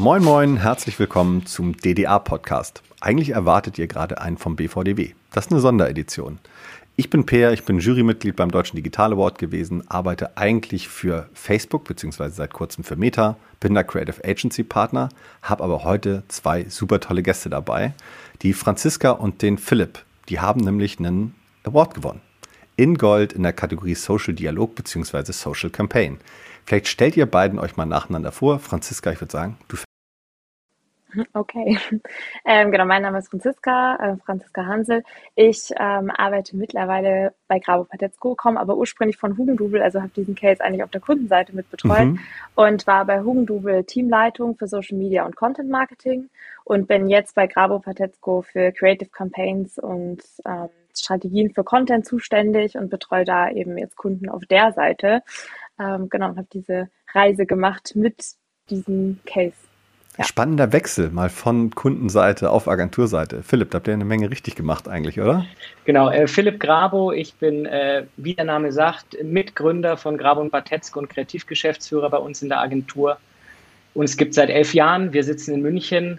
Moin Moin, herzlich willkommen zum DDA-Podcast. Eigentlich erwartet ihr gerade einen vom BVDW. Das ist eine Sonderedition. Ich bin Peer, ich bin Jurymitglied beim Deutschen Digital Award gewesen, arbeite eigentlich für Facebook beziehungsweise seit kurzem für Meta, bin da Creative Agency Partner, habe aber heute zwei super tolle Gäste dabei, die Franziska und den Philipp. Die haben nämlich einen Award gewonnen. In Gold in der Kategorie Social Dialog beziehungsweise Social Campaign. Vielleicht stellt ihr beiden euch mal nacheinander vor. Franziska, ich würde sagen, du Okay, ähm, genau, mein Name ist Franziska, äh, Franziska Hansel. Ich ähm, arbeite mittlerweile bei Grabo Patetzko, komme aber ursprünglich von Hugendubel, also habe diesen Case eigentlich auf der Kundenseite mit betreut mhm. und war bei Hugendubel Teamleitung für Social Media und Content Marketing und bin jetzt bei Grabo Patetzko für Creative Campaigns und ähm, Strategien für Content zuständig und betreue da eben jetzt Kunden auf der Seite. Ähm, genau, und habe diese Reise gemacht mit diesem Case. Ja. Spannender Wechsel mal von Kundenseite auf Agenturseite. Philipp, da habt ihr eine Menge richtig gemacht eigentlich, oder? Genau, äh, Philipp Grabo, ich bin, äh, wie der Name sagt, Mitgründer von Grabo und Batetzko und Kreativgeschäftsführer bei uns in der Agentur. Uns gibt seit elf Jahren. Wir sitzen in München,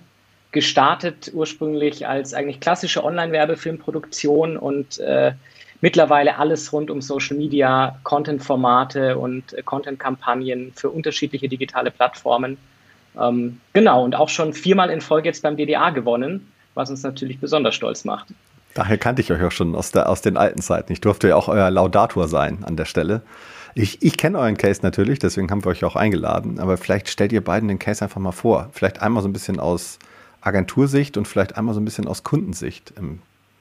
gestartet ursprünglich als eigentlich klassische Online-Werbefilmproduktion und äh, mittlerweile alles rund um Social Media, Content-Formate und äh, Content-Kampagnen für unterschiedliche digitale Plattformen. Ähm, genau, und auch schon viermal in Folge jetzt beim DDA gewonnen, was uns natürlich besonders stolz macht. Daher kannte ich euch auch schon aus, der, aus den alten Zeiten. Ich durfte ja auch euer Laudator sein an der Stelle. Ich, ich kenne euren Case natürlich, deswegen haben wir euch auch eingeladen. Aber vielleicht stellt ihr beiden den Case einfach mal vor. Vielleicht einmal so ein bisschen aus Agentursicht und vielleicht einmal so ein bisschen aus Kundensicht. Ähm,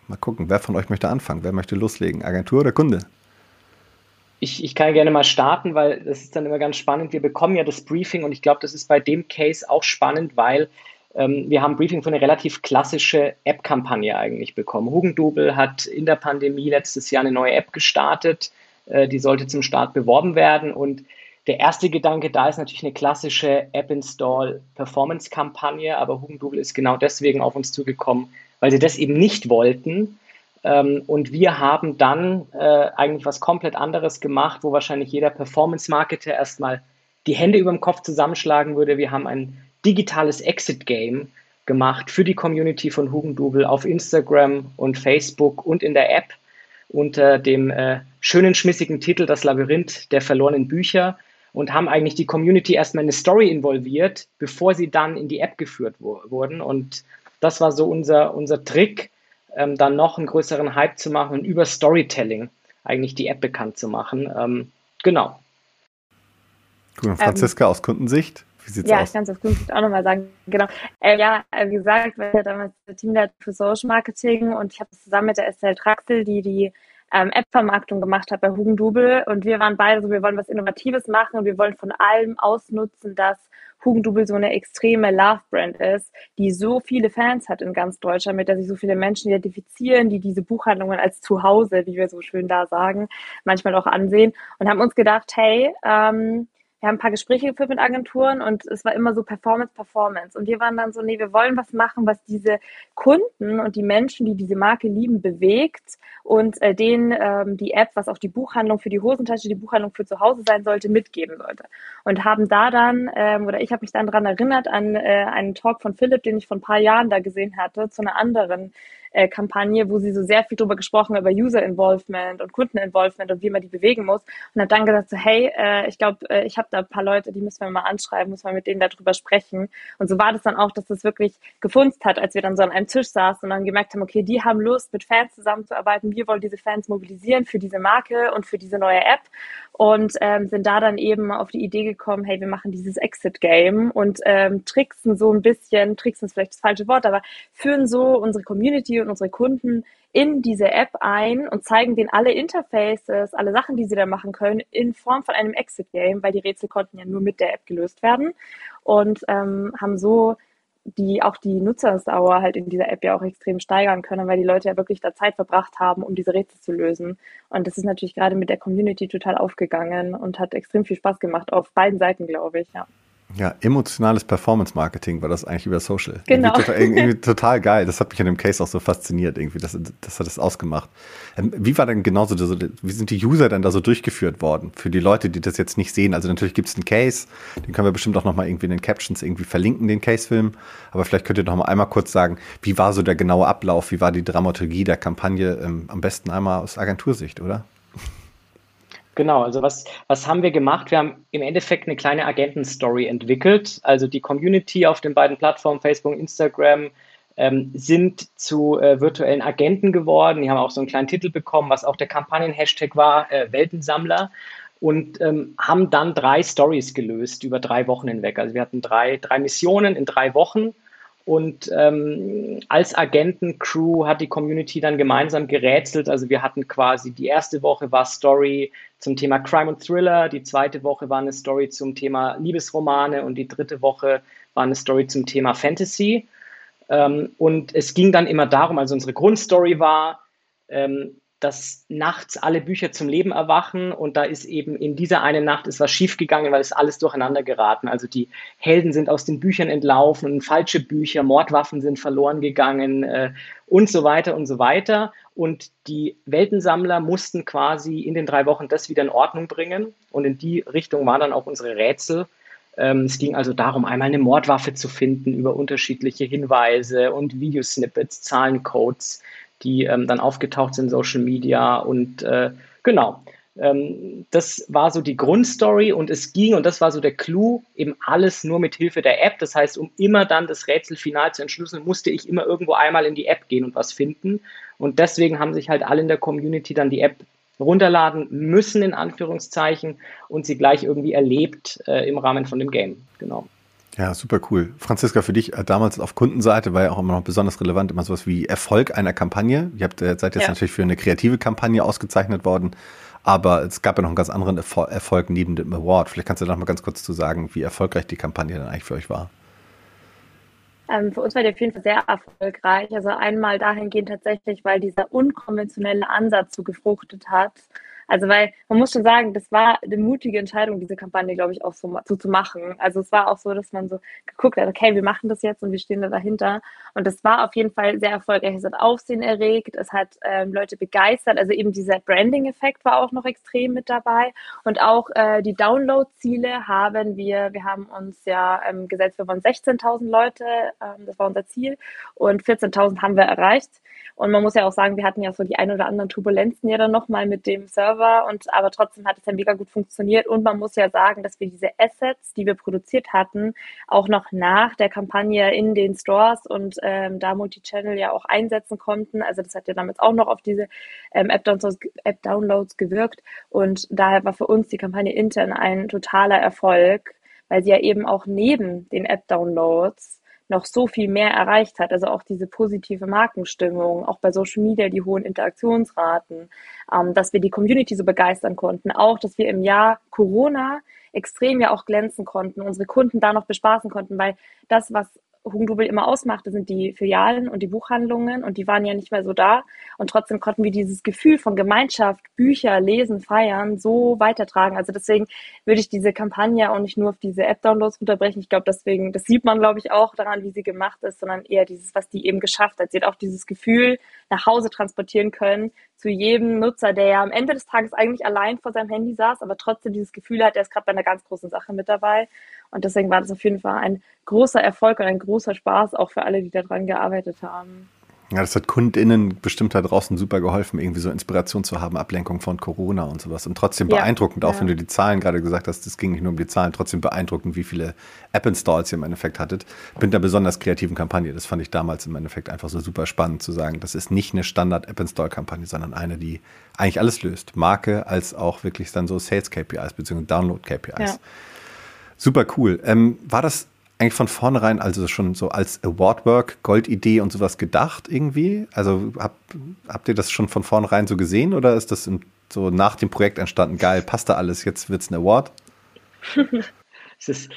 mal gucken, wer von euch möchte anfangen? Wer möchte loslegen? Agentur oder Kunde? Ich, ich kann gerne mal starten, weil das ist dann immer ganz spannend. Wir bekommen ja das Briefing und ich glaube, das ist bei dem Case auch spannend, weil ähm, wir haben Briefing für eine relativ klassische App-Kampagne eigentlich bekommen. Hugendubel hat in der Pandemie letztes Jahr eine neue App gestartet. Äh, die sollte zum Start beworben werden und der erste Gedanke da ist natürlich eine klassische App-Install-Performance-Kampagne, aber Hugendubel ist genau deswegen auf uns zugekommen, weil sie das eben nicht wollten ähm, und wir haben dann äh, eigentlich was komplett anderes gemacht, wo wahrscheinlich jeder Performance-Marketer erstmal die Hände über dem Kopf zusammenschlagen würde. Wir haben ein digitales Exit-Game gemacht für die Community von Hugendubel auf Instagram und Facebook und in der App unter dem äh, schönen, schmissigen Titel Das Labyrinth der verlorenen Bücher und haben eigentlich die Community erstmal in eine Story involviert, bevor sie dann in die App geführt wurden. Und das war so unser, unser Trick, ähm, dann noch einen größeren Hype zu machen und über Storytelling eigentlich die App bekannt zu machen. Ähm, genau. Cool. Franziska, ähm, aus Kundensicht, wie sieht's ja, aus? Ja, ich kann es aus Kundensicht auch nochmal sagen. Genau. Äh, ja, wie gesagt, wir ja damals Teamleiter für Social Marketing und ich habe zusammen mit der Estelle Traxel, die die ähm, App-Vermarktung gemacht hat bei Hugendubel und wir waren beide so, wir wollen was Innovatives machen und wir wollen von allem ausnutzen, dass Hugendubel so eine extreme Love-Brand ist, die so viele Fans hat in ganz Deutschland, mit der sich so viele Menschen identifizieren, die diese Buchhandlungen als Zuhause, wie wir so schön da sagen, manchmal auch ansehen und haben uns gedacht, hey, ähm, wir haben ein paar Gespräche geführt mit Agenturen und es war immer so Performance, Performance. Und wir waren dann so, nee, wir wollen was machen, was diese Kunden und die Menschen, die diese Marke lieben, bewegt und äh, denen ähm, die App, was auch die Buchhandlung für die Hosentasche, die Buchhandlung für zu Hause sein sollte, mitgeben sollte. Und haben da dann, ähm, oder ich habe mich dann daran erinnert, an äh, einen Talk von Philipp, den ich vor ein paar Jahren da gesehen hatte, zu einer anderen äh, Kampagne, wo sie so sehr viel darüber gesprochen über User Involvement und Kundeninvolvement und wie man die bewegen muss. Und hat dann gesagt so, hey, äh, ich glaube, äh, ich habe da ein paar Leute, die müssen wir mal anschreiben, muss man mit denen darüber sprechen. Und so war das dann auch, dass das wirklich gefunzt hat, als wir dann so an einem Tisch saßen und dann gemerkt haben, okay, die haben Lust, mit Fans zusammenzuarbeiten. Wir wollen diese Fans mobilisieren für diese Marke und für diese neue App und ähm, sind da dann eben auf die Idee gekommen, hey, wir machen dieses Exit-Game und ähm, tricksen so ein bisschen, tricksen ist vielleicht das falsche Wort, aber führen so unsere Community und unsere Kunden in diese App ein und zeigen denen alle Interfaces, alle Sachen, die sie da machen können, in Form von einem Exit-Game, weil die Rätsel konnten ja nur mit der App gelöst werden. Und ähm, haben so die auch die Nutzersdauer halt in dieser App ja auch extrem steigern können, weil die Leute ja wirklich da Zeit verbracht haben, um diese Rätsel zu lösen. Und das ist natürlich gerade mit der Community total aufgegangen und hat extrem viel Spaß gemacht auf beiden Seiten, glaube ich, ja. Ja, emotionales Performance-Marketing war das eigentlich über Social. Genau. Irgendwie total, irgendwie total, geil. Das hat mich an dem Case auch so fasziniert, irgendwie, das, das hat das ausgemacht. Ähm, wie war denn genauso, so, wie sind die User denn da so durchgeführt worden? Für die Leute, die das jetzt nicht sehen. Also natürlich gibt es einen Case, den können wir bestimmt auch nochmal irgendwie in den Captions irgendwie verlinken, den Case-Film. Aber vielleicht könnt ihr noch mal einmal kurz sagen, wie war so der genaue Ablauf, wie war die Dramaturgie der Kampagne? Ähm, am besten einmal aus Agentursicht, oder? Genau, also was, was haben wir gemacht? Wir haben im Endeffekt eine kleine Agentenstory entwickelt. Also die Community auf den beiden Plattformen Facebook Instagram ähm, sind zu äh, virtuellen Agenten geworden. Die haben auch so einen kleinen Titel bekommen, was auch der Kampagnen-Hashtag war, äh, Weltensammler. Und ähm, haben dann drei Stories gelöst über drei Wochen hinweg. Also wir hatten drei, drei Missionen in drei Wochen und ähm, als Agentencrew hat die Community dann gemeinsam gerätselt. Also wir hatten quasi die erste Woche war Story zum Thema Crime und Thriller, die zweite Woche war eine Story zum Thema Liebesromane und die dritte Woche war eine Story zum Thema Fantasy. Ähm, und es ging dann immer darum, also unsere Grundstory war, ähm, dass nachts alle Bücher zum Leben erwachen und da ist eben in dieser einen Nacht ist was schiefgegangen, weil es alles durcheinander geraten. Also die Helden sind aus den Büchern entlaufen, falsche Bücher, Mordwaffen sind verloren gegangen äh, und so weiter und so weiter. Und die Weltensammler mussten quasi in den drei Wochen das wieder in Ordnung bringen und in die Richtung waren dann auch unsere Rätsel. Ähm, es ging also darum, einmal eine Mordwaffe zu finden über unterschiedliche Hinweise und Videosnippets, Zahlencodes die ähm, dann aufgetaucht sind in Social Media und äh, genau. Ähm, das war so die Grundstory und es ging, und das war so der Clou, eben alles nur mit Hilfe der App. Das heißt, um immer dann das Rätsel final zu entschlüsseln, musste ich immer irgendwo einmal in die App gehen und was finden. Und deswegen haben sich halt alle in der Community dann die App runterladen müssen, in Anführungszeichen, und sie gleich irgendwie erlebt äh, im Rahmen von dem Game. Genau. Ja, super cool. Franziska, für dich äh, damals auf Kundenseite war ja auch immer noch besonders relevant, immer sowas wie Erfolg einer Kampagne. Ihr habt, äh, seid jetzt ja. natürlich für eine kreative Kampagne ausgezeichnet worden, aber es gab ja noch einen ganz anderen Erfolg neben dem Award. Vielleicht kannst du da noch mal ganz kurz zu sagen, wie erfolgreich die Kampagne dann eigentlich für euch war. Ähm, für uns war die auf jeden Fall sehr erfolgreich. Also einmal dahingehend tatsächlich, weil dieser unkonventionelle Ansatz so gefruchtet hat. Also weil man muss schon sagen, das war eine mutige Entscheidung, diese Kampagne, glaube ich, auch so, so, zu machen. Also es war auch so, dass man so geguckt hat, okay, wir machen das jetzt und wir stehen da dahinter. Und das war auf jeden Fall sehr erfolgreich. Es hat Aufsehen erregt, es hat ähm, Leute begeistert. Also eben dieser Branding-Effekt war auch noch extrem mit dabei. Und auch äh, die Download-Ziele haben wir, wir haben uns ja ähm, gesetzt, wir wollen 16.000 Leute, ähm, das war unser Ziel. Und 14.000 haben wir erreicht. Und man muss ja auch sagen, wir hatten ja so die ein oder anderen Turbulenzen ja dann nochmal mit dem Server und aber trotzdem hat es ja mega gut funktioniert. Und man muss ja sagen, dass wir diese Assets, die wir produziert hatten, auch noch nach der Kampagne in den Stores und ähm, da Multichannel ja auch einsetzen konnten. Also das hat ja damals auch noch auf diese ähm, App-Downloads App -Downloads gewirkt. Und daher war für uns die Kampagne intern ein totaler Erfolg, weil sie ja eben auch neben den App-Downloads noch so viel mehr erreicht hat. Also auch diese positive Markenstimmung, auch bei Social Media die hohen Interaktionsraten, ähm, dass wir die Community so begeistern konnten, auch dass wir im Jahr Corona extrem ja auch glänzen konnten, unsere Kunden da noch bespaßen konnten, weil das, was Hugendubel immer ausmachte, sind die Filialen und die Buchhandlungen und die waren ja nicht mehr so da. Und trotzdem konnten wir dieses Gefühl von Gemeinschaft, Bücher, Lesen, Feiern so weitertragen. Also deswegen würde ich diese Kampagne auch nicht nur auf diese App-Downloads runterbrechen. Ich glaube, deswegen, das sieht man, glaube ich, auch daran, wie sie gemacht ist, sondern eher dieses, was die eben geschafft hat. Sie hat auch dieses Gefühl nach Hause transportieren können zu jedem Nutzer, der ja am Ende des Tages eigentlich allein vor seinem Handy saß, aber trotzdem dieses Gefühl hat, er ist gerade bei einer ganz großen Sache mit dabei. Und deswegen war das auf jeden Fall ein großer Erfolg und ein großer Spaß auch für alle, die daran gearbeitet haben. Ja, das hat KundInnen bestimmt da draußen super geholfen, irgendwie so Inspiration zu haben, Ablenkung von Corona und sowas. Und trotzdem ja, beeindruckend, auch ja. wenn du die Zahlen gerade gesagt hast, das ging nicht nur um die Zahlen, trotzdem beeindruckend, wie viele App-Installs ihr im Endeffekt hattet. Mit einer besonders kreativen Kampagne. Das fand ich damals im Endeffekt einfach so super spannend zu sagen, das ist nicht eine Standard-App-Install-Kampagne, sondern eine, die eigentlich alles löst. Marke als auch wirklich dann so Sales-KPIs bzw. Download-KPIs. Ja. Super cool. Ähm, war das eigentlich von vornherein also schon so als Awardwork, Goldidee und sowas gedacht irgendwie? Also hab, habt ihr das schon von vornherein so gesehen oder ist das so nach dem Projekt entstanden? Geil, passt da alles, jetzt wird es ein Award? es ist,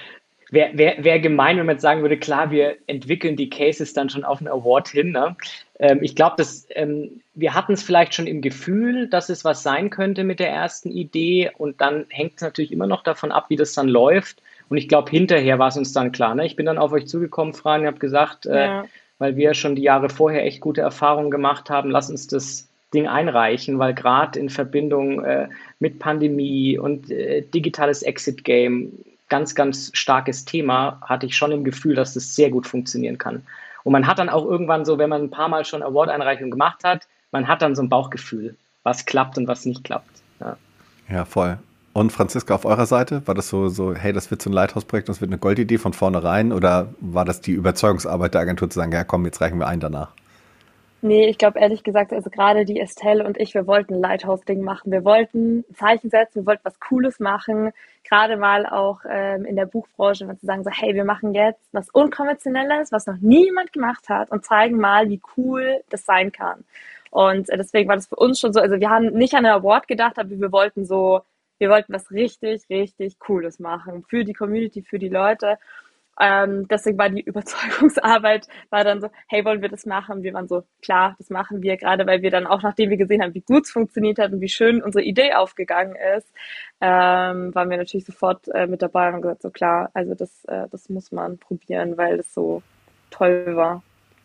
wäre wär, wär gemein, wenn man jetzt sagen würde, klar, wir entwickeln die Cases dann schon auf einen Award hin. Ne? Ähm, ich glaube, ähm, wir hatten es vielleicht schon im Gefühl, dass es was sein könnte mit der ersten Idee und dann hängt es natürlich immer noch davon ab, wie das dann läuft Und ich glaube, hinterher war es uns dann klar. Ne? Ich bin dann auf euch zugekommen, Fran, und habe gesagt, äh, ja. weil wir schon die Jahre vorher echt gute Erfahrungen gemacht haben, lass uns das Ding einreichen, weil gerade in Verbindung äh, mit Pandemie und äh, digitales Exit-Game, ganz, ganz starkes Thema, hatte ich schon im Gefühl, dass das sehr gut funktionieren kann. Und man hat dann auch irgendwann so, wenn man ein paar Mal schon Award-Einreichungen gemacht hat, man hat dann so ein Bauchgefühl, was klappt und was nicht klappt. Ja, ja voll. Und Franziska, auf eurer Seite, war das so, so, hey, das wird so ein Lighthouse-Projekt, das wird eine Goldidee von vornherein oder war das die Überzeugungsarbeit der Agentur zu sagen, ja komm, jetzt reichen wir ein danach? Nee, ich glaube ehrlich gesagt, also gerade die Estelle und ich, wir wollten ein Lighthouse-Ding machen. Wir wollten Zeichen setzen, wir wollten was Cooles machen. Gerade mal auch ähm, in der Buchbranche, wenn zu sagen, so, hey, wir machen jetzt was Unkonventionelles, was noch niemand gemacht hat und zeigen mal, wie cool das sein kann. Und äh, deswegen war das für uns schon so, also wir haben nicht an ein Award gedacht, aber wir wollten so, wir wollten was richtig, richtig Cooles machen für die Community, für die Leute. Ähm, deswegen war die Überzeugungsarbeit, war dann so, hey, wollen wir das machen? Wir waren so, klar, das machen wir, gerade weil wir dann auch, nachdem wir gesehen haben, wie gut es funktioniert hat und wie schön unsere Idee aufgegangen ist, ähm, waren wir natürlich sofort äh, mit dabei und haben gesagt, so klar, also das, äh, das muss man probieren, weil es so toll war.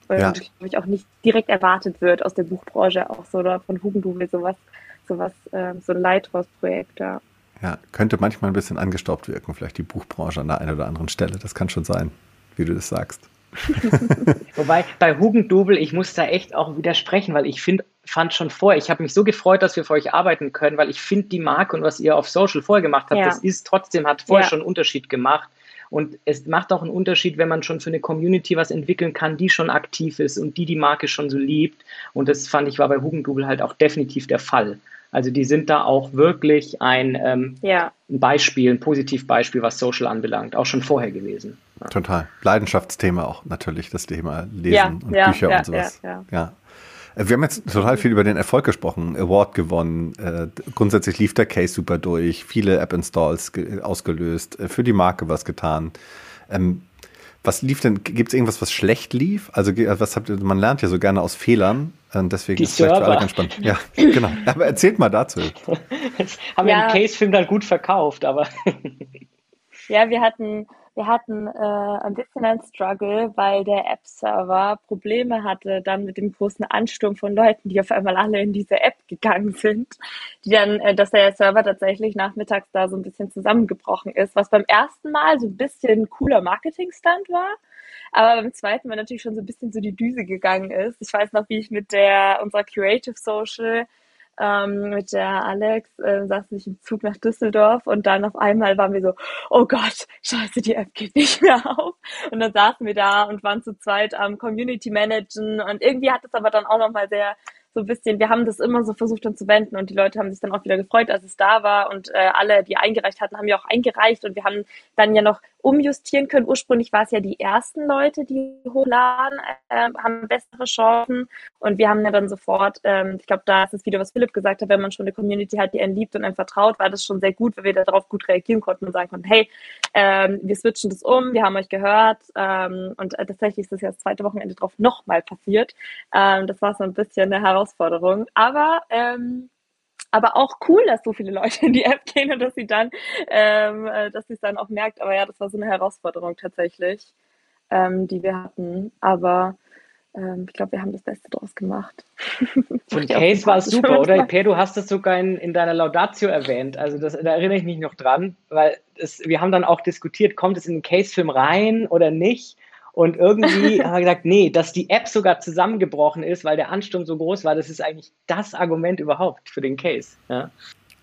Und ja. glaube ich auch nicht direkt erwartet wird aus der Buchbranche, auch so oder von Hugendubel sowas, sowas, äh, so ein Lighthouse-Projekt, ja. Ja, könnte manchmal ein bisschen angestaubt wirken, vielleicht die Buchbranche an der einen oder anderen Stelle. Das kann schon sein, wie du das sagst. Wobei bei Hugendubel, ich muss da echt auch widersprechen, weil ich finde, fand schon vorher, ich habe mich so gefreut, dass wir für euch arbeiten können, weil ich finde die Marke und was ihr auf Social vorher gemacht habt, ja. das ist trotzdem, hat vorher ja. schon einen Unterschied gemacht. Und es macht auch einen Unterschied, wenn man schon für eine Community was entwickeln kann, die schon aktiv ist und die die Marke schon so liebt. Und das fand ich war bei Hugendubel halt auch definitiv der Fall. Also die sind da auch wirklich ein, ähm, ja. ein Beispiel, ein Positivbeispiel, was Social anbelangt, auch schon vorher gewesen. Ja. Total. Leidenschaftsthema auch natürlich, das Thema Lesen ja, und Bücher und sowas. ja. Äh, wir haben jetzt total viel über den Erfolg gesprochen, Award gewonnen. Äh, grundsätzlich lief der Case super durch, viele App-Installs ausgelöst, äh, für die Marke was getan. Ähm, was lief denn? Gibt es irgendwas, was schlecht lief? Also was habt ihr, man lernt ja so gerne aus Fehlern. Und deswegen die ist es vielleicht für alle ganz spannend. Ja, genau. Aber erzählt mal dazu. Das haben ja. wir im Case-Film dann gut verkauft, aber. ja, wir hatten, wir hatten äh, ein bisschen ein Struggle, weil der App-Server Probleme hatte dann mit dem großen Ansturm von Leuten, die auf einmal alle in diese App gegangen sind, die dann, äh, dass der Server tatsächlich nachmittags da so ein bisschen zusammengebrochen ist, was beim ersten Mal so ein bisschen cooler Marketing-Stand war. Aber beim zweiten Mal natürlich schon so ein bisschen so die Düse gegangen ist. Ich weiß noch, wie ich mit der, unserer Creative Social ähm, mit der Alex äh, saßen ich im Zug nach Düsseldorf und dann auf einmal waren wir so, oh Gott, scheiße, die App geht nicht mehr auf. Und dann saßen wir da und waren zu zweit am Community Managen. Und irgendwie hat es aber dann auch nochmal sehr so ein bisschen, wir haben das immer so versucht dann zu wenden und die Leute haben sich dann auch wieder gefreut, als es da war. Und äh, alle, die eingereicht hatten, haben ja auch eingereicht. Und wir haben dann ja noch umjustieren können. Ursprünglich war es ja die ersten Leute, die hochladen, äh, haben bessere Chancen. Und wir haben ja dann sofort, ähm, ich glaube, da ist es wieder, was Philipp gesagt hat, wenn man schon eine Community hat, die einen liebt und einem vertraut, war das schon sehr gut, weil wir darauf gut reagieren konnten und sagen konnten, hey, ähm, wir switchen das um, wir haben euch gehört. Ähm, und äh, tatsächlich ist das ja das zweite Wochenende drauf nochmal passiert. Ähm, das war so ein bisschen eine Herausforderung. Aber ähm, aber auch cool, dass so viele Leute in die App gehen und dass sie dann, ähm, äh, dass sie es dann auch merkt. Aber ja, das war so eine Herausforderung tatsächlich, ähm, die wir hatten. Aber ähm, ich glaube, wir haben das Beste draus gemacht. Von Case war es super, oder? Per, du hast das sogar in, in deiner Laudatio erwähnt. Also das, da erinnere ich mich noch dran, weil es, wir haben dann auch diskutiert, kommt es in den Case-Film rein oder nicht? Und irgendwie haben wir gesagt, nee, dass die App sogar zusammengebrochen ist, weil der Ansturm so groß war, das ist eigentlich das Argument überhaupt für den Case. Ja.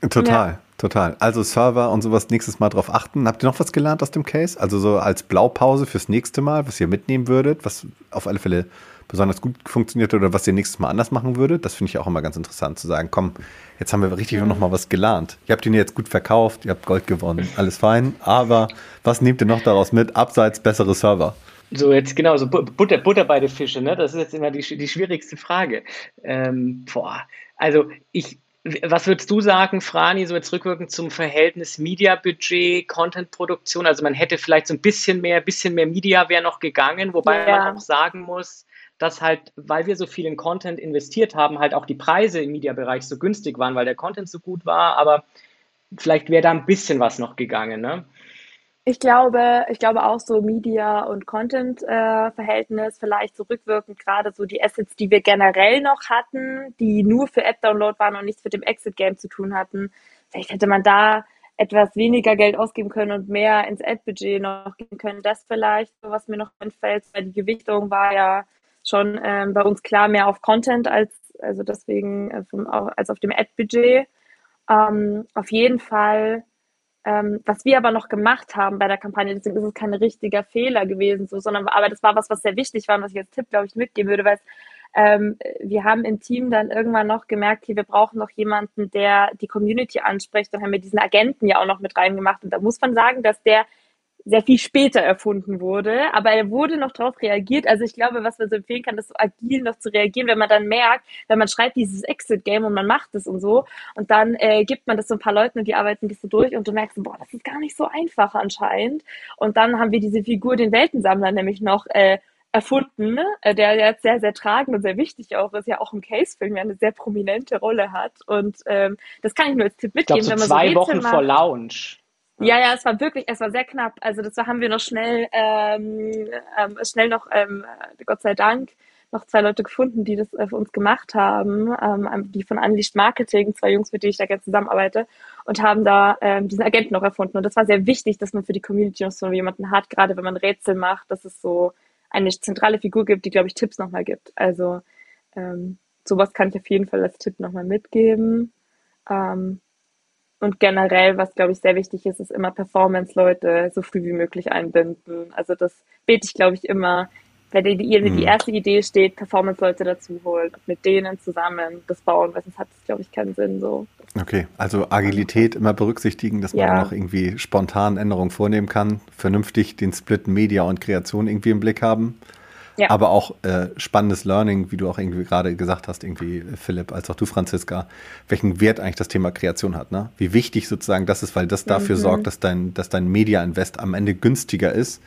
Total, ja. total. Also Server und sowas nächstes Mal drauf achten. Habt ihr noch was gelernt aus dem Case? Also so als Blaupause fürs nächste Mal, was ihr mitnehmen würdet, was auf alle Fälle besonders gut funktioniert oder was ihr nächstes Mal anders machen würdet? Das finde ich auch immer ganz interessant zu sagen, komm, jetzt haben wir richtig mhm. noch mal was gelernt. Ihr habt ihn jetzt gut verkauft, ihr habt Gold gewonnen, alles fein, aber was nehmt ihr noch daraus mit, abseits bessere Server? So, jetzt genau, so Butter, Butter bei den Fische, ne? Das ist jetzt immer die, die schwierigste Frage. Ähm, boah, also ich, was würdest du sagen, Frani, so jetzt rückwirkend zum Verhältnis Media-Budget, Content-Produktion? Also man hätte vielleicht so ein bisschen mehr, bisschen mehr Media wäre noch gegangen, wobei ja. man auch sagen muss, dass halt, weil wir so viel in Content investiert haben, halt auch die Preise im Media-Bereich so günstig waren, weil der Content so gut war, aber vielleicht wäre da ein bisschen was noch gegangen, ne? Ich glaube, ich glaube auch so Media- und Content-Verhältnis, äh, vielleicht so rückwirkend gerade so die Assets, die wir generell noch hatten, die nur für App-Download waren und nichts mit dem Exit-Game zu tun hatten. Vielleicht hätte man da etwas weniger Geld ausgeben können und mehr ins Ad-Budget noch gehen können. Das vielleicht, was mir noch einfällt, weil die Gewichtung war ja schon ähm, bei uns klar mehr auf Content als, also deswegen äh, vom, als auf dem Ad-Budget. Ähm, auf jeden Fall ähm, was wir aber noch gemacht haben bei der Kampagne, deswegen ist es kein richtiger Fehler gewesen, so, sondern aber das war was, was sehr wichtig war und was ich als Tipp, glaube ich, mitgeben würde, weil ähm, wir haben im Team dann irgendwann noch gemerkt, hier, wir brauchen noch jemanden, der die Community anspricht. Dann haben wir diesen Agenten ja auch noch mit reingemacht. Und da muss man sagen, dass der sehr viel später erfunden wurde, aber er wurde noch darauf reagiert. Also ich glaube, was man so empfehlen kann, ist so agil noch zu reagieren, wenn man dann merkt, wenn man schreibt dieses Exit-Game und man macht es und so und dann äh, gibt man das so ein paar Leuten und die arbeiten das so durch und du merkst, boah, das ist gar nicht so einfach anscheinend. Und dann haben wir diese Figur, den Weltensammler, nämlich noch äh, erfunden, äh, der jetzt sehr, sehr tragend und sehr wichtig auch ist, ja auch im Case-Film ja eine sehr prominente Rolle hat. Und ähm, das kann ich nur als Tipp mitgeben. Ich glaub, so wenn man zwei so Wochen macht, vor Launch ja, ja, es war wirklich, es war sehr knapp. Also das haben wir noch schnell, ähm, ähm, schnell noch, ähm, Gott sei Dank, noch zwei Leute gefunden, die das für uns gemacht haben, ähm, die von Unleashed Marketing, zwei Jungs, mit denen ich da gerne zusammenarbeite, und haben da ähm, diesen Agenten noch erfunden. Und das war sehr wichtig, dass man für die Community noch so jemanden hat, gerade wenn man Rätsel macht, dass es so eine zentrale Figur gibt, die, glaube ich, Tipps nochmal gibt. Also ähm, sowas kann ich auf jeden Fall als Tipp nochmal mitgeben. Ähm, und generell, was glaube ich sehr wichtig ist, ist immer Performance-Leute so früh wie möglich einbinden. Also das bete ich, glaube ich, immer, wenn die, die, die mhm. erste Idee steht, Performance-Leute dazu holen und mit denen zusammen das bauen, weil sonst hat es, glaube ich, keinen Sinn so. Okay, also Agilität immer berücksichtigen, dass man ja. auch irgendwie spontan Änderungen vornehmen kann, vernünftig den Split Media und Kreation irgendwie im Blick haben. Ja. Aber auch äh, spannendes Learning, wie du auch irgendwie gerade gesagt hast, irgendwie Philipp, als auch du Franziska, welchen Wert eigentlich das Thema Kreation hat, ne? Wie wichtig sozusagen das ist, weil das dafür mhm. sorgt, dass dein, dass dein Media-Invest am Ende günstiger ist,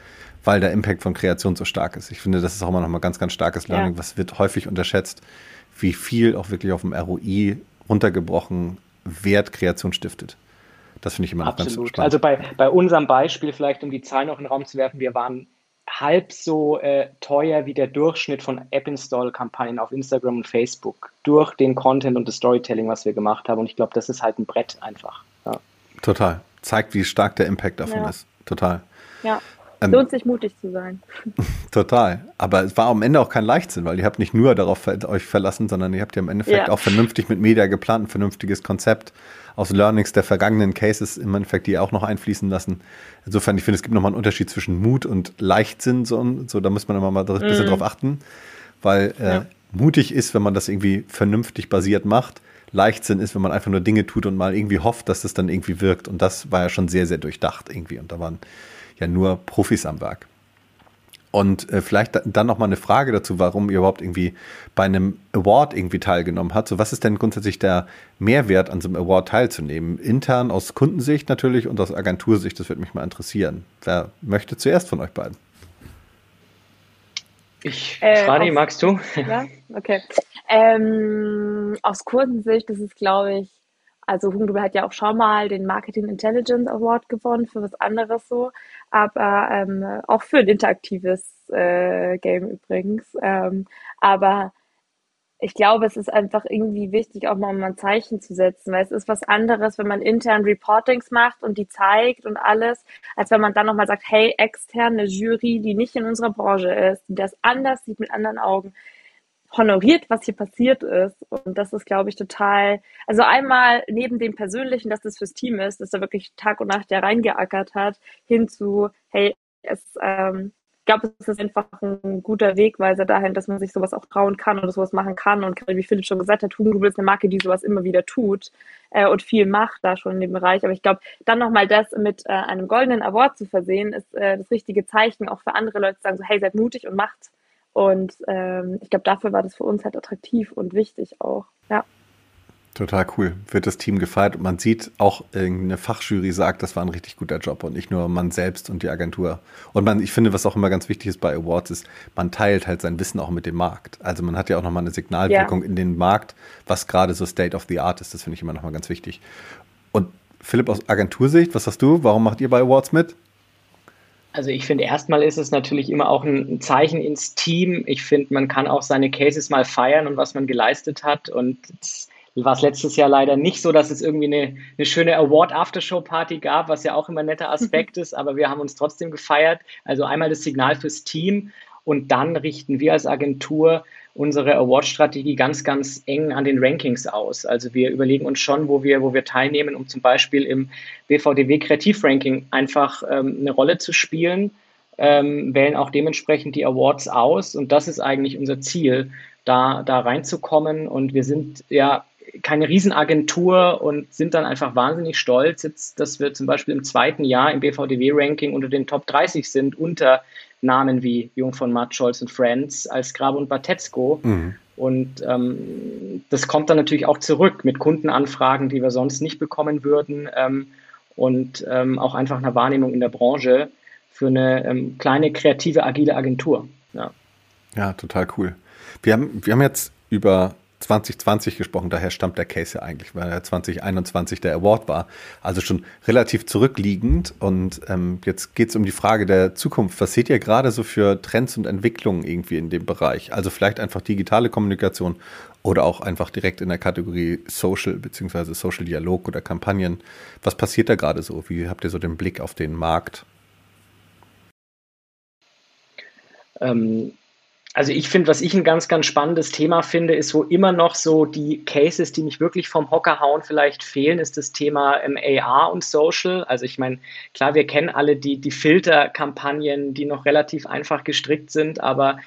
weil der Impact von Kreation so stark ist. Ich finde, das ist auch immer noch mal ganz, ganz starkes Learning, ja. was wird häufig unterschätzt, wie viel auch wirklich auf dem ROI runtergebrochen Wert Kreation stiftet. Das finde ich immer noch Absolut. ganz spannend. Also bei, bei unserem Beispiel, vielleicht um die Zahlen noch in den Raum zu werfen, wir waren halb so äh, teuer wie der Durchschnitt von App-Install-Kampagnen auf Instagram und Facebook durch den Content und das Storytelling, was wir gemacht haben. Und ich glaube, das ist halt ein Brett einfach. Ja. Total. Zeigt, wie stark der Impact davon ja. ist. Total. Ja. Ähm, Lohnt sich mutig zu sein. Total. Aber es war am Ende auch kein Leichtsinn, weil ihr habt nicht nur darauf euch verlassen, sondern ihr habt ja im Endeffekt ja. auch vernünftig mit Media geplant, ein vernünftiges Konzept aus Learnings der vergangenen Cases im Endeffekt die auch noch einfließen lassen. Insofern, ich finde, es gibt nochmal einen Unterschied zwischen Mut und Leichtsinn, so, so da muss man immer mal ein bisschen mm. drauf achten, weil äh, ja. mutig ist, wenn man das irgendwie vernünftig basiert macht. Leichtsinn ist, wenn man einfach nur Dinge tut und mal irgendwie hofft, dass das dann irgendwie wirkt. Und das war ja schon sehr, sehr durchdacht irgendwie. Und da waren ja nur Profis am Werk. Und äh, vielleicht dann noch mal eine Frage dazu, warum ihr überhaupt irgendwie bei einem Award irgendwie teilgenommen habt. So, was ist denn grundsätzlich der Mehrwert, an so einem Award teilzunehmen? Intern aus Kundensicht natürlich und aus Agentursicht, das würde mich mal interessieren. Wer möchte zuerst von euch beiden? Ich, äh, Frani, magst du? Ja, okay. Ähm, aus Kundensicht ist es, glaube ich, also Hugendubel hat ja auch schon mal den Marketing Intelligence Award gewonnen für was anderes so, aber ähm, auch für ein interaktives äh, Game übrigens. Ähm, aber ich glaube, es ist einfach irgendwie wichtig, auch mal ein Zeichen zu setzen, weil es ist was anderes, wenn man intern Reportings macht und die zeigt und alles, als wenn man dann nochmal sagt, hey, externe Jury, die nicht in unserer Branche ist, die das anders sieht mit anderen Augen, honoriert, was hier passiert ist. Und das ist, glaube ich, total, also einmal neben dem Persönlichen, dass das fürs Team ist, dass er wirklich Tag und Nacht ja reingeackert hat, hin zu, hey, es, ähm, ich es ist einfach ein guter Wegweiser dahin, dass man sich sowas auch trauen kann und sowas machen kann. Und wie Philipp schon gesagt hat, du bist eine Marke, die sowas immer wieder tut äh, und viel macht da schon in dem Bereich. Aber ich glaube, dann nochmal das mit äh, einem goldenen Award zu versehen, ist äh, das richtige Zeichen auch für andere Leute zu sagen, so hey, seid mutig und macht und ähm, ich glaube, dafür war das für uns halt attraktiv und wichtig auch. Ja. Total cool. Wird das Team gefeiert und man sieht auch, eine Fachjury sagt, das war ein richtig guter Job und nicht nur man selbst und die Agentur. Und man, ich finde, was auch immer ganz wichtig ist bei Awards ist, man teilt halt sein Wissen auch mit dem Markt. Also man hat ja auch nochmal eine Signalwirkung ja. in den Markt, was gerade so State of the Art ist. Das finde ich immer nochmal ganz wichtig. Und Philipp aus Agentursicht, was hast du? Warum macht ihr bei Awards mit? Also ich finde, erstmal ist es natürlich immer auch ein Zeichen ins Team. Ich finde, man kann auch seine Cases mal feiern und was man geleistet hat. Und war es letztes Jahr leider nicht so, dass es irgendwie eine, eine schöne Award-Aftershow-Party gab, was ja auch immer ein netter Aspekt ist, aber wir haben uns trotzdem gefeiert. Also einmal das Signal fürs Team und dann richten wir als Agentur unsere Award-Strategie ganz, ganz eng an den Rankings aus. Also wir überlegen uns schon, wo wir, wo wir teilnehmen, um zum Beispiel im BVDW Kreativ-Ranking einfach ähm, eine Rolle zu spielen, ähm, wählen auch dementsprechend die Awards aus und das ist eigentlich unser Ziel, da, da reinzukommen und wir sind ja keine Riesenagentur und sind dann einfach wahnsinnig stolz, jetzt, dass wir zum Beispiel im zweiten Jahr im BVDW-Ranking unter den Top 30 sind, unter Namen wie Jung von Matt, Scholz und Friends, als Grabe und Batetzko. Mhm. Und ähm, das kommt dann natürlich auch zurück mit Kundenanfragen, die wir sonst nicht bekommen würden ähm, und ähm, auch einfach einer Wahrnehmung in der Branche für eine ähm, kleine, kreative, agile Agentur. Ja. ja, total cool. Wir haben, wir haben jetzt über 2020 gesprochen, daher stammt der Case ja eigentlich, weil er 2021 der Award war. Also schon relativ zurückliegend. Und ähm, jetzt geht es um die Frage der Zukunft. Was seht ihr gerade so für Trends und Entwicklungen irgendwie in dem Bereich? Also vielleicht einfach digitale Kommunikation oder auch einfach direkt in der Kategorie Social beziehungsweise Social Dialog oder Kampagnen. Was passiert da gerade so? Wie habt ihr so den Blick auf den Markt? Ähm, also ich finde, was ich ein ganz, ganz spannendes Thema finde, ist, wo immer noch so die Cases, die mich wirklich vom Hocker hauen, vielleicht fehlen, ist das Thema ähm, AR und Social. Also ich meine, klar, wir kennen alle die, die Filterkampagnen, die noch relativ einfach gestrickt sind, aber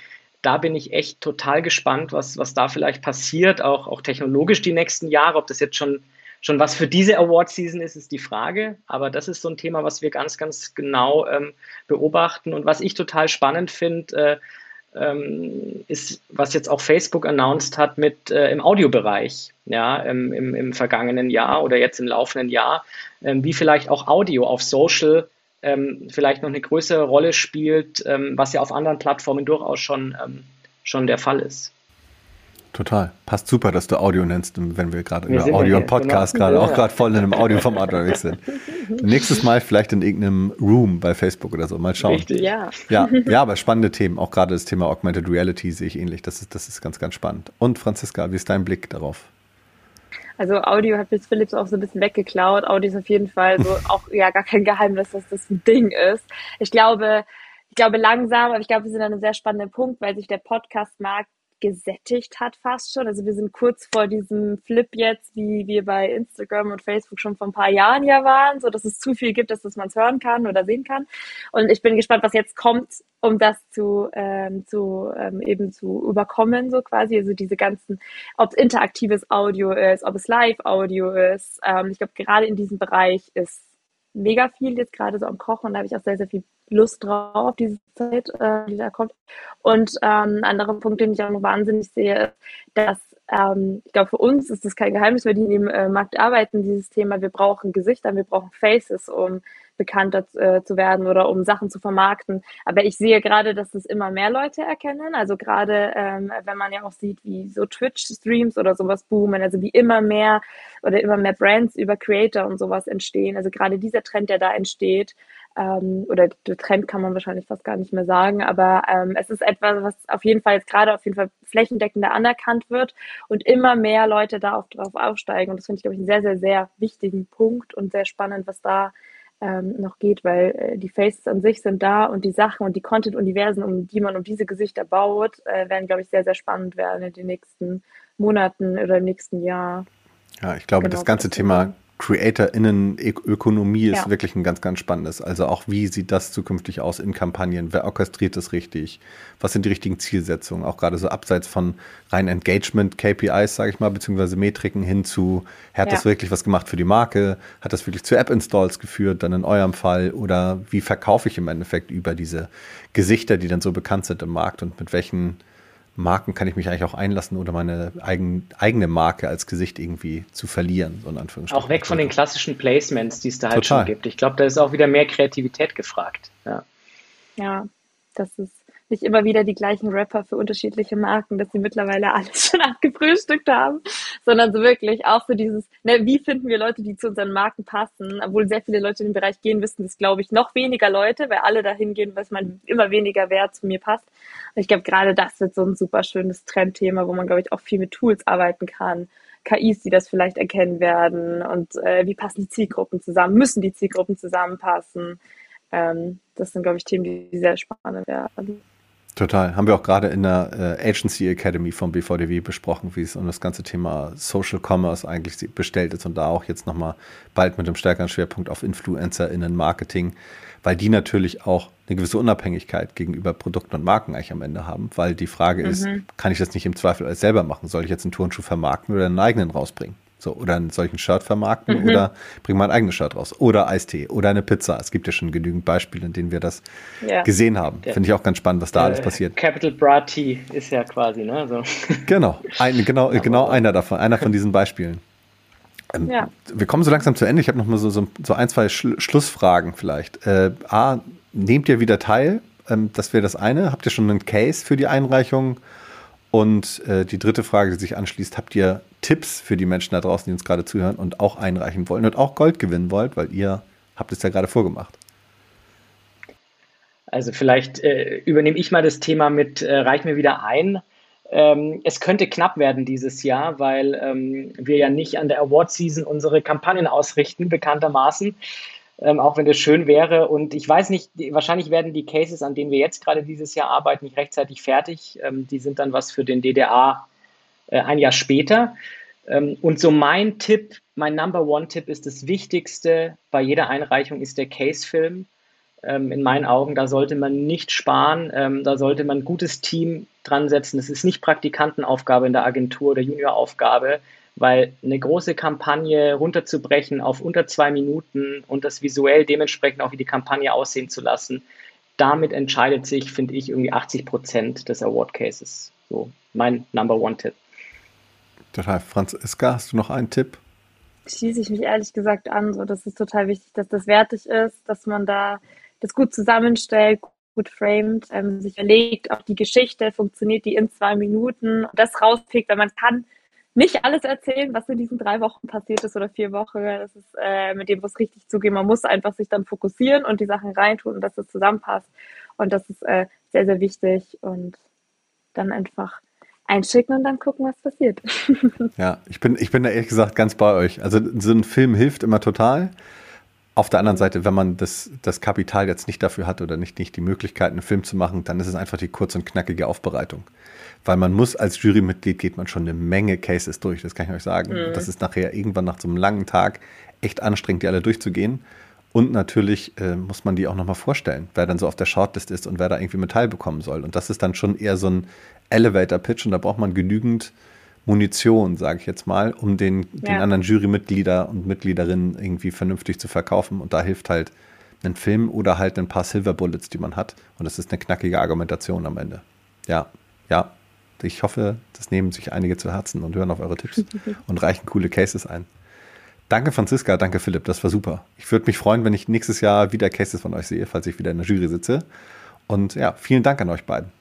da bin ich echt total gespannt, was, was da vielleicht passiert, auch, auch technologisch die nächsten Jahre. Ob das jetzt schon, schon was für diese Award-Season ist, ist die Frage. Aber das ist so ein Thema, was wir ganz, ganz genau ähm, beobachten. Und was ich total spannend finde, äh, ähm, ist, was jetzt auch Facebook announced hat mit äh, im Audiobereich, ja, im, im, im, vergangenen Jahr oder jetzt im laufenden Jahr, ähm, wie vielleicht auch Audio auf Social ähm, vielleicht noch eine größere Rolle spielt, ähm, was ja auf anderen Plattformen durchaus schon, ähm, schon der Fall ist. Total. Passt super, dass du Audio nennst, wenn wir gerade der Audio- und Podcast genau. gerade auch gerade voll in einem Audioformat unterwegs sind. Nächstes Mal vielleicht in irgendeinem Room bei Facebook oder so. Mal schauen. Richtig, ja. Ja, ja aber spannende Themen. Auch gerade das Thema Augmented Reality sehe ich ähnlich. Das ist, das ist ganz, ganz spannend. Und Franziska, wie ist dein Blick darauf? Also Audio hat jetzt Philips auch so ein bisschen weggeklaut. Audio ist auf jeden Fall so auch ja gar kein Geheimnis, dass das ein Ding ist. Ich glaube, ich glaube langsam, aber ich glaube, wir sind an einem sehr spannenden Punkt, weil sich der Podcast-Markt gesättigt hat fast schon. Also wir sind kurz vor diesem Flip jetzt, wie wir bei Instagram und Facebook schon vor ein paar Jahren ja waren, so dass es zu viel gibt, dass, man es hören kann oder sehen kann. Und ich bin gespannt, was jetzt kommt, um das zu, ähm, zu ähm, eben zu überkommen, so quasi. Also diese ganzen, ob es interaktives Audio ist, ob es Live-Audio ist. Ähm, ich glaube, gerade in diesem Bereich ist mega viel jetzt gerade so am Kochen da habe ich auch sehr, sehr viel Lust drauf, diese Zeit, äh, die da kommt. Und ähm, ein anderer Punkt, den ich auch noch wahnsinnig sehe, ist, dass ähm, ich glaube, für uns ist das kein Geheimnis, weil die dem äh, Markt arbeiten, dieses Thema, wir brauchen Gesichter, wir brauchen Faces, um bekannter äh, zu werden oder um Sachen zu vermarkten. Aber ich sehe gerade, dass das immer mehr Leute erkennen. Also gerade, ähm, wenn man ja auch sieht, wie so Twitch-Streams oder sowas boomen, also wie immer mehr oder immer mehr Brands über Creator und sowas entstehen. Also gerade dieser Trend, der da entsteht, ähm, oder der Trend kann man wahrscheinlich fast gar nicht mehr sagen, aber ähm, es ist etwas, was auf jeden Fall jetzt gerade auf jeden Fall flächendeckender anerkannt wird und immer mehr Leute da auch drauf aufsteigen. Und das finde ich, glaube ich, einen sehr, sehr, sehr wichtigen Punkt und sehr spannend, was da ähm, noch geht, weil äh, die Faces an sich sind da und die Sachen und die Content-Universen, um die man um diese Gesichter baut, äh, werden, glaube ich, sehr, sehr spannend werden in den nächsten Monaten oder im nächsten Jahr. Ja, ich glaube, genau, das ganze Thema CreatorInnen-Ökonomie ist ja. wirklich ein ganz, ganz spannendes. Also auch, wie sieht das zukünftig aus in Kampagnen? Wer orchestriert das richtig? Was sind die richtigen Zielsetzungen? Auch gerade so abseits von rein Engagement-KPIs, sage ich mal, beziehungsweise Metriken hin zu, hat ja. das wirklich was gemacht für die Marke? Hat das wirklich zu App-Installs geführt, dann in eurem Fall? Oder wie verkaufe ich im Endeffekt über diese Gesichter, die dann so bekannt sind im Markt und mit welchen Marken kann ich mich eigentlich auch einlassen oder meine eigen, eigene Marke als Gesicht irgendwie zu verlieren, so in Auch weg von den klassischen Placements, die es da halt Total. schon gibt. Ich glaube, da ist auch wieder mehr Kreativität gefragt. Ja, ja das ist nicht immer wieder die gleichen Rapper für unterschiedliche Marken, dass sie mittlerweile alles schon abgefrühstückt haben, sondern so wirklich auch so dieses, ne, wie finden wir Leute, die zu unseren Marken passen, obwohl sehr viele Leute in den Bereich gehen, wissen das, glaube ich, noch weniger Leute, weil alle dahin gehen, was man immer weniger wer zu mir passt. Und ich glaube, gerade das wird so ein super schönes Trendthema, wo man, glaube ich, auch viel mit Tools arbeiten kann. KIs, die das vielleicht erkennen werden und äh, wie passen die Zielgruppen zusammen, müssen die Zielgruppen zusammenpassen. Ähm, das sind, glaube ich, Themen, die sehr spannend werden. Total. Haben wir auch gerade in der äh, Agency Academy vom BVDW besprochen, wie es um das ganze Thema Social Commerce eigentlich bestellt ist und da auch jetzt nochmal bald mit einem stärkeren Schwerpunkt auf InfluencerInnen Marketing, weil die natürlich auch eine gewisse Unabhängigkeit gegenüber Produkten und Marken eigentlich am Ende haben, weil die Frage mhm. ist, kann ich das nicht im Zweifel alles selber machen? Soll ich jetzt einen Turnschuh vermarkten oder einen eigenen rausbringen? So, oder einen solchen Shirt vermarkten mhm. oder bringen wir ein eigenes Shirt raus. Oder Eistee oder eine Pizza. Es gibt ja schon genügend Beispiele, in denen wir das ja. gesehen haben. Finde ich auch ganz spannend, was da äh, alles passiert. Capital Bra Tea ist ja quasi, ne? So. Genau, ein, genau, genau einer davon, einer von diesen Beispielen. Ähm, ja. Wir kommen so langsam zu Ende. Ich habe noch mal so, so, so ein, zwei Sch Schlussfragen vielleicht. Äh, A, nehmt ihr wieder teil? Ähm, das wäre das eine. Habt ihr schon einen Case für die Einreichung? Und äh, die dritte Frage, die sich anschließt, habt ihr Tipps für die Menschen da draußen, die uns gerade zuhören und auch einreichen wollen und auch Gold gewinnen wollt, weil ihr habt es ja gerade vorgemacht? Also vielleicht äh, übernehme ich mal das Thema mit, äh, reich mir wieder ein. Ähm, es könnte knapp werden dieses Jahr, weil ähm, wir ja nicht an der Award Season unsere Kampagnen ausrichten, bekanntermaßen ähm, auch wenn das schön wäre. Und ich weiß nicht, wahrscheinlich werden die Cases, an denen wir jetzt gerade dieses Jahr arbeiten, nicht rechtzeitig fertig. Ähm, die sind dann was für den DDA äh, ein Jahr später. Ähm, und so mein Tipp, mein Number One-Tipp ist das Wichtigste bei jeder Einreichung ist der Case-Film. Ähm, in meinen Augen, da sollte man nicht sparen, ähm, da sollte man ein gutes Team dran setzen. Das ist nicht Praktikantenaufgabe in der Agentur oder Junioraufgabe weil eine große Kampagne runterzubrechen auf unter zwei Minuten und das visuell dementsprechend auch wie die Kampagne aussehen zu lassen, damit entscheidet sich, finde ich, irgendwie 80 Prozent des Award Cases. So mein Number One Tipp. Total. Franziska, hast du noch einen Tipp? Schließe ich mich ehrlich gesagt an. So, das ist total wichtig, dass das wertig ist, dass man da das gut zusammenstellt, gut framed, ähm, sich überlegt, auch die Geschichte funktioniert die in zwei Minuten, das rauspickt, weil man kann nicht alles erzählen, was in diesen drei Wochen passiert ist oder vier Wochen. Das ist äh, mit dem, was richtig zugeht. Man muss einfach sich dann fokussieren und die Sachen reintun und dass es zusammenpasst. Und das ist äh, sehr, sehr wichtig. Und dann einfach einschicken und dann gucken, was passiert. ja, ich bin, ich bin da ehrlich gesagt ganz bei euch. Also so ein Film hilft immer total. Auf der anderen Seite, wenn man das, das Kapital jetzt nicht dafür hat oder nicht, nicht die Möglichkeit, einen Film zu machen, dann ist es einfach die kurz und knackige Aufbereitung weil man muss als Jurymitglied geht man schon eine Menge Cases durch, das kann ich euch sagen. Mhm. Das ist nachher irgendwann nach so einem langen Tag echt anstrengend, die alle durchzugehen. Und natürlich äh, muss man die auch nochmal vorstellen, wer dann so auf der Shortlist ist und wer da irgendwie mit teilbekommen soll. Und das ist dann schon eher so ein Elevator-Pitch und da braucht man genügend Munition, sage ich jetzt mal, um den, ja. den anderen Jurymitglieder und Mitgliederinnen irgendwie vernünftig zu verkaufen. Und da hilft halt ein Film oder halt ein paar Silver Bullets, die man hat. Und das ist eine knackige Argumentation am Ende. Ja, ja, ich hoffe, das nehmen sich einige zu Herzen und hören auf eure Tipps und reichen coole Cases ein. Danke, Franziska, danke, Philipp, das war super. Ich würde mich freuen, wenn ich nächstes Jahr wieder Cases von euch sehe, falls ich wieder in der Jury sitze. Und ja, vielen Dank an euch beiden.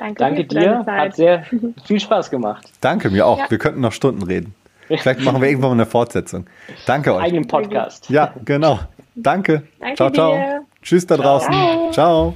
Danke, Danke dir, hat sehr viel Spaß gemacht. Danke, mir auch. Ja. Wir könnten noch Stunden reden. Vielleicht machen wir irgendwann mal eine Fortsetzung. Danke euch. Eigenen Podcast. Ja, genau. Danke. Danke ciao, ciao. Dir. Tschüss da draußen. ciao. ciao.